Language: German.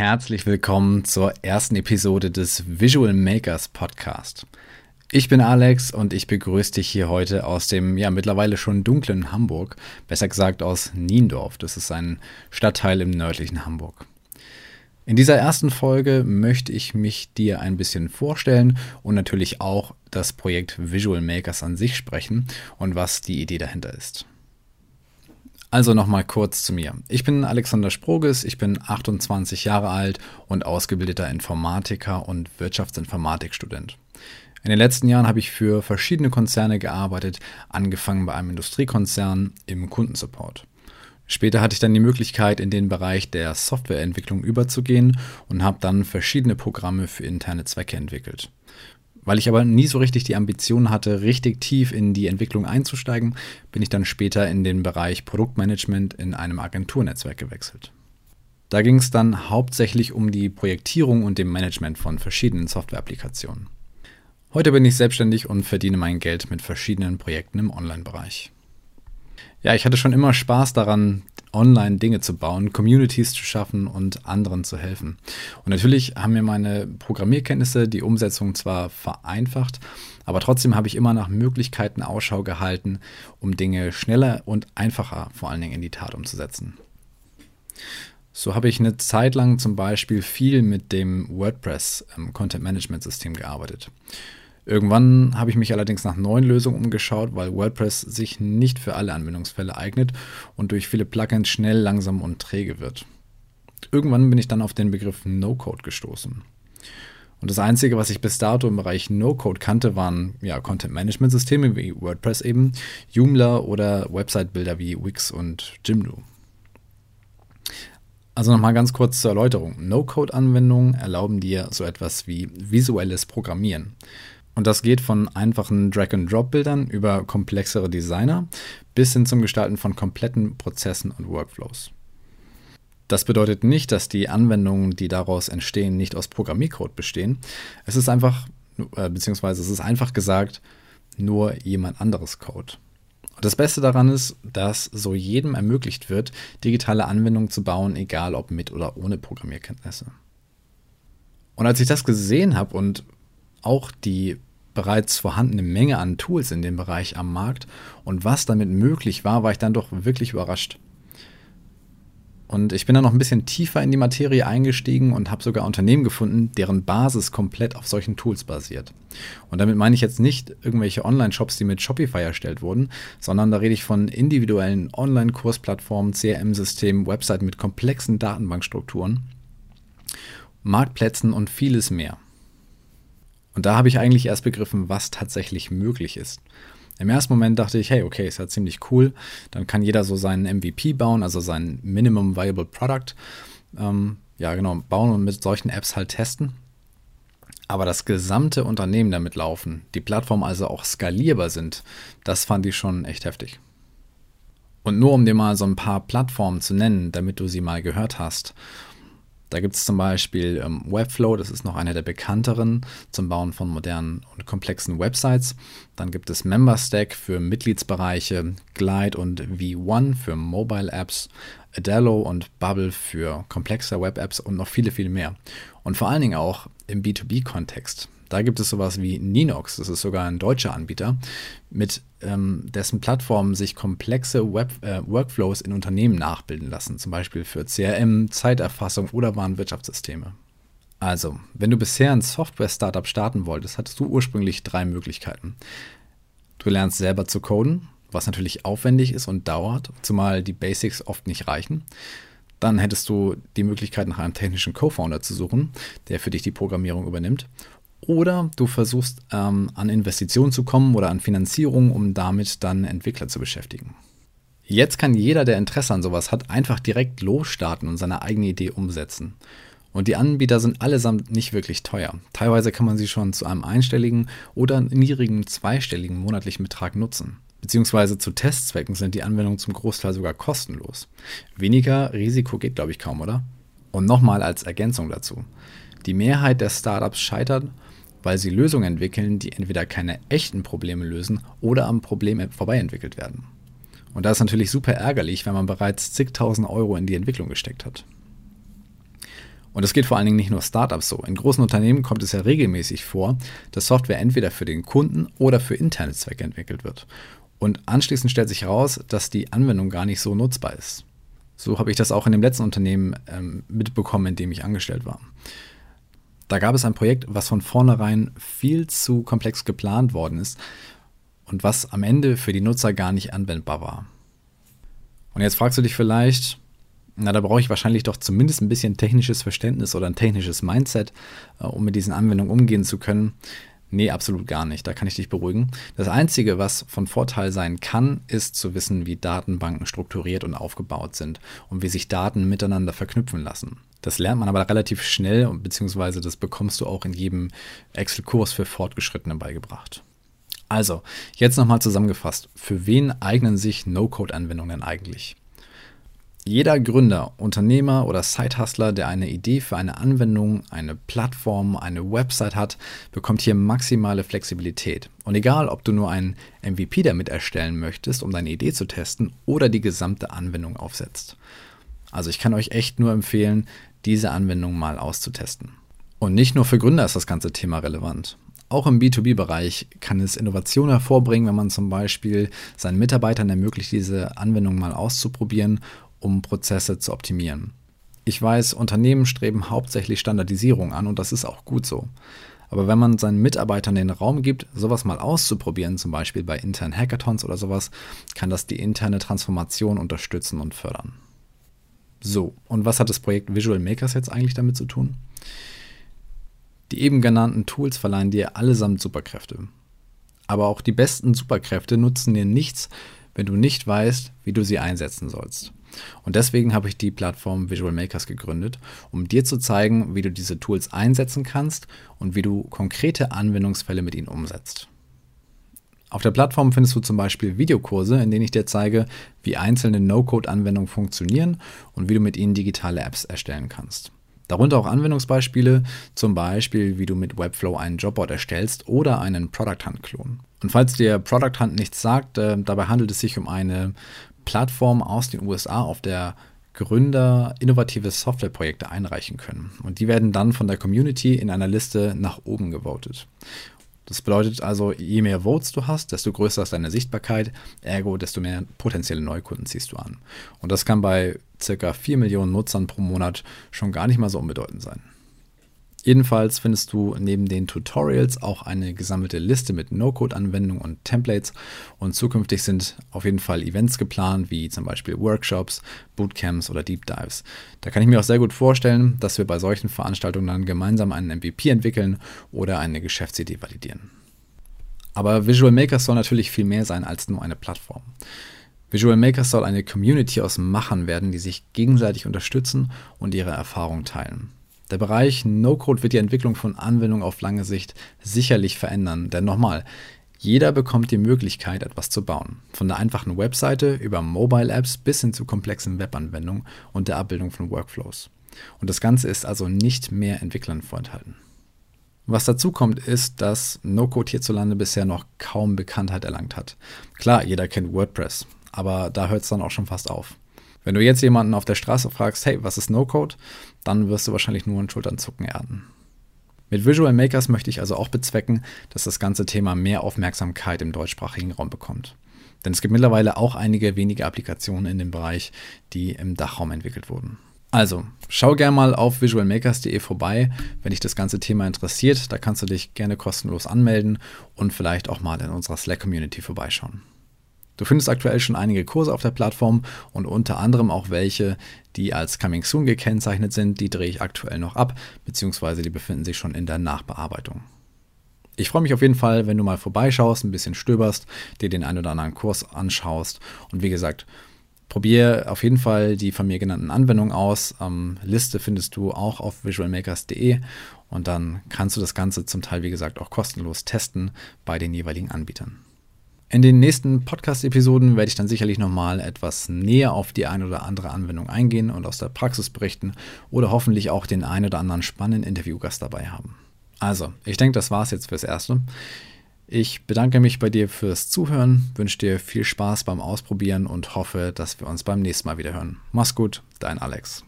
herzlich willkommen zur ersten Episode des Visual Makers Podcast. Ich bin Alex und ich begrüße dich hier heute aus dem ja mittlerweile schon dunklen Hamburg, besser gesagt aus Niendorf. Das ist ein Stadtteil im nördlichen Hamburg. In dieser ersten Folge möchte ich mich dir ein bisschen vorstellen und natürlich auch das Projekt Visual Makers an sich sprechen und was die Idee dahinter ist. Also nochmal kurz zu mir. Ich bin Alexander Sproges, ich bin 28 Jahre alt und ausgebildeter Informatiker und Wirtschaftsinformatikstudent. In den letzten Jahren habe ich für verschiedene Konzerne gearbeitet, angefangen bei einem Industriekonzern im Kundensupport. Später hatte ich dann die Möglichkeit, in den Bereich der Softwareentwicklung überzugehen und habe dann verschiedene Programme für interne Zwecke entwickelt. Weil ich aber nie so richtig die Ambition hatte, richtig tief in die Entwicklung einzusteigen, bin ich dann später in den Bereich Produktmanagement in einem Agenturnetzwerk gewechselt. Da ging es dann hauptsächlich um die Projektierung und dem Management von verschiedenen Softwareapplikationen. Heute bin ich selbstständig und verdiene mein Geld mit verschiedenen Projekten im Online-Bereich. Ja, ich hatte schon immer Spaß daran, online Dinge zu bauen, Communities zu schaffen und anderen zu helfen. Und natürlich haben mir meine Programmierkenntnisse die Umsetzung zwar vereinfacht, aber trotzdem habe ich immer nach Möglichkeiten Ausschau gehalten, um Dinge schneller und einfacher vor allen Dingen in die Tat umzusetzen. So habe ich eine Zeit lang zum Beispiel viel mit dem WordPress ähm, Content Management System gearbeitet. Irgendwann habe ich mich allerdings nach neuen Lösungen umgeschaut, weil WordPress sich nicht für alle Anwendungsfälle eignet und durch viele Plugins schnell, langsam und träge wird. Irgendwann bin ich dann auf den Begriff No-Code gestoßen. Und das Einzige, was ich bis dato im Bereich No-Code kannte, waren ja, Content-Management-Systeme wie WordPress eben, Joomla oder Website-Bilder wie Wix und Jimdo. Also nochmal ganz kurz zur Erläuterung. No-Code-Anwendungen erlauben dir so etwas wie visuelles Programmieren. Und das geht von einfachen Drag-and-Drop-Bildern über komplexere Designer bis hin zum Gestalten von kompletten Prozessen und Workflows. Das bedeutet nicht, dass die Anwendungen, die daraus entstehen, nicht aus Programmiercode bestehen. Es ist einfach, äh, beziehungsweise es ist einfach gesagt, nur jemand anderes Code. Und das Beste daran ist, dass so jedem ermöglicht wird, digitale Anwendungen zu bauen, egal ob mit oder ohne Programmierkenntnisse. Und als ich das gesehen habe und auch die bereits vorhandene Menge an Tools in dem Bereich am Markt und was damit möglich war, war ich dann doch wirklich überrascht. Und ich bin dann noch ein bisschen tiefer in die Materie eingestiegen und habe sogar Unternehmen gefunden, deren Basis komplett auf solchen Tools basiert. Und damit meine ich jetzt nicht irgendwelche Online-Shops, die mit Shopify erstellt wurden, sondern da rede ich von individuellen Online-Kursplattformen, CRM-Systemen, Webseiten mit komplexen Datenbankstrukturen, Marktplätzen und vieles mehr. Und da habe ich eigentlich erst begriffen, was tatsächlich möglich ist. Im ersten Moment dachte ich, hey, okay, ist ja ziemlich cool. Dann kann jeder so seinen MVP bauen, also sein Minimum Viable Product. Ähm, ja, genau, bauen und mit solchen Apps halt testen. Aber das gesamte Unternehmen damit laufen, die Plattformen also auch skalierbar sind, das fand ich schon echt heftig. Und nur um dir mal so ein paar Plattformen zu nennen, damit du sie mal gehört hast. Da gibt es zum Beispiel ähm, Webflow, das ist noch einer der bekannteren zum Bauen von modernen und komplexen Websites. Dann gibt es MemberStack für Mitgliedsbereiche, Glide und V1 für Mobile Apps, Adelo und Bubble für komplexe Web-Apps und noch viele, viele mehr. Und vor allen Dingen auch im B2B-Kontext. Da gibt es sowas wie Ninox, das ist sogar ein deutscher Anbieter, mit ähm, dessen Plattformen sich komplexe Web, äh, Workflows in Unternehmen nachbilden lassen, zum Beispiel für CRM, Zeiterfassung oder Warenwirtschaftssysteme. Also, wenn du bisher ein Software-Startup starten wolltest, hattest du ursprünglich drei Möglichkeiten. Du lernst selber zu coden, was natürlich aufwendig ist und dauert, zumal die Basics oft nicht reichen. Dann hättest du die Möglichkeit, nach einem technischen Co-Founder zu suchen, der für dich die Programmierung übernimmt. Oder du versuchst ähm, an Investitionen zu kommen oder an Finanzierung, um damit dann Entwickler zu beschäftigen. Jetzt kann jeder, der Interesse an sowas hat, einfach direkt losstarten und seine eigene Idee umsetzen. Und die Anbieter sind allesamt nicht wirklich teuer. Teilweise kann man sie schon zu einem einstelligen oder niedrigen zweistelligen monatlichen Betrag nutzen. Beziehungsweise zu Testzwecken sind die Anwendungen zum Großteil sogar kostenlos. Weniger Risiko geht, glaube ich, kaum, oder? Und nochmal als Ergänzung dazu. Die Mehrheit der Startups scheitert weil sie Lösungen entwickeln, die entweder keine echten Probleme lösen oder am Problem vorbei entwickelt werden. Und das ist natürlich super ärgerlich, wenn man bereits zigtausend Euro in die Entwicklung gesteckt hat. Und es geht vor allen Dingen nicht nur Startups so. In großen Unternehmen kommt es ja regelmäßig vor, dass Software entweder für den Kunden oder für interne Zwecke entwickelt wird. Und anschließend stellt sich heraus, dass die Anwendung gar nicht so nutzbar ist. So habe ich das auch in dem letzten Unternehmen ähm, mitbekommen, in dem ich angestellt war. Da gab es ein Projekt, was von vornherein viel zu komplex geplant worden ist und was am Ende für die Nutzer gar nicht anwendbar war. Und jetzt fragst du dich vielleicht, na, da brauche ich wahrscheinlich doch zumindest ein bisschen technisches Verständnis oder ein technisches Mindset, äh, um mit diesen Anwendungen umgehen zu können. Nee, absolut gar nicht. Da kann ich dich beruhigen. Das Einzige, was von Vorteil sein kann, ist zu wissen, wie Datenbanken strukturiert und aufgebaut sind und wie sich Daten miteinander verknüpfen lassen. Das lernt man aber relativ schnell, beziehungsweise das bekommst du auch in jedem Excel-Kurs für Fortgeschrittene beigebracht. Also, jetzt nochmal zusammengefasst. Für wen eignen sich No-Code-Anwendungen eigentlich? Jeder Gründer, Unternehmer oder Sidehustler, der eine Idee für eine Anwendung, eine Plattform, eine Website hat, bekommt hier maximale Flexibilität. Und egal, ob du nur einen MVP damit erstellen möchtest, um deine Idee zu testen, oder die gesamte Anwendung aufsetzt. Also ich kann euch echt nur empfehlen, diese Anwendung mal auszutesten. Und nicht nur für Gründer ist das ganze Thema relevant. Auch im B2B-Bereich kann es Innovationen hervorbringen, wenn man zum Beispiel seinen Mitarbeitern ermöglicht, diese Anwendung mal auszuprobieren um Prozesse zu optimieren. Ich weiß, Unternehmen streben hauptsächlich Standardisierung an und das ist auch gut so. Aber wenn man seinen Mitarbeitern den Raum gibt, sowas mal auszuprobieren, zum Beispiel bei internen Hackathons oder sowas, kann das die interne Transformation unterstützen und fördern. So, und was hat das Projekt Visual Makers jetzt eigentlich damit zu tun? Die eben genannten Tools verleihen dir allesamt Superkräfte. Aber auch die besten Superkräfte nutzen dir nichts, wenn du nicht weißt, wie du sie einsetzen sollst. Und deswegen habe ich die Plattform Visual Makers gegründet, um dir zu zeigen, wie du diese Tools einsetzen kannst und wie du konkrete Anwendungsfälle mit ihnen umsetzt. Auf der Plattform findest du zum Beispiel Videokurse, in denen ich dir zeige, wie einzelne No-Code-Anwendungen funktionieren und wie du mit ihnen digitale Apps erstellen kannst. Darunter auch Anwendungsbeispiele, zum Beispiel wie du mit Webflow einen Jobboard erstellst oder einen Product Hunt Klon. Und falls dir Product Hunt nichts sagt, äh, dabei handelt es sich um eine Plattform aus den USA, auf der Gründer innovative Softwareprojekte einreichen können. Und die werden dann von der Community in einer Liste nach oben gewotet. Das bedeutet also, je mehr Votes du hast, desto größer ist deine Sichtbarkeit, ergo desto mehr potenzielle Neukunden ziehst du an. Und das kann bei circa 4 Millionen Nutzern pro Monat schon gar nicht mal so unbedeutend sein. Jedenfalls findest du neben den Tutorials auch eine gesammelte Liste mit No-Code-Anwendungen und Templates und zukünftig sind auf jeden Fall Events geplant, wie zum Beispiel Workshops, Bootcamps oder Deep Dives. Da kann ich mir auch sehr gut vorstellen, dass wir bei solchen Veranstaltungen dann gemeinsam einen MVP entwickeln oder eine Geschäftsidee validieren. Aber Visual Makers soll natürlich viel mehr sein als nur eine Plattform. Visual Makers soll eine Community aus Machern werden, die sich gegenseitig unterstützen und ihre Erfahrungen teilen. Der Bereich No-Code wird die Entwicklung von Anwendungen auf lange Sicht sicherlich verändern, denn nochmal, jeder bekommt die Möglichkeit, etwas zu bauen. Von der einfachen Webseite über Mobile Apps bis hin zu komplexen Webanwendungen und der Abbildung von Workflows. Und das Ganze ist also nicht mehr Entwicklern vorenthalten. Was dazu kommt, ist, dass No-Code hierzulande bisher noch kaum Bekanntheit erlangt hat. Klar, jeder kennt WordPress, aber da hört es dann auch schon fast auf. Wenn du jetzt jemanden auf der Straße fragst, hey, was ist No-Code, dann wirst du wahrscheinlich nur ein Schulternzucken ernten. Mit Visual Makers möchte ich also auch bezwecken, dass das ganze Thema mehr Aufmerksamkeit im deutschsprachigen Raum bekommt. Denn es gibt mittlerweile auch einige wenige Applikationen in dem Bereich, die im Dachraum entwickelt wurden. Also, schau gerne mal auf visualmakers.de vorbei, wenn dich das ganze Thema interessiert. Da kannst du dich gerne kostenlos anmelden und vielleicht auch mal in unserer Slack-Community vorbeischauen. Du findest aktuell schon einige Kurse auf der Plattform und unter anderem auch welche, die als Coming Soon gekennzeichnet sind. Die drehe ich aktuell noch ab, beziehungsweise die befinden sich schon in der Nachbearbeitung. Ich freue mich auf jeden Fall, wenn du mal vorbeischaust, ein bisschen stöberst, dir den einen oder anderen Kurs anschaust und wie gesagt, probier auf jeden Fall die von mir genannten Anwendungen aus. Ähm, Liste findest du auch auf visualmakers.de und dann kannst du das Ganze zum Teil, wie gesagt, auch kostenlos testen bei den jeweiligen Anbietern. In den nächsten Podcast-Episoden werde ich dann sicherlich nochmal etwas näher auf die eine oder andere Anwendung eingehen und aus der Praxis berichten oder hoffentlich auch den einen oder anderen spannenden Interviewgast dabei haben. Also, ich denke, das war es jetzt fürs Erste. Ich bedanke mich bei dir fürs Zuhören, wünsche dir viel Spaß beim Ausprobieren und hoffe, dass wir uns beim nächsten Mal wieder hören. Mach's gut, dein Alex.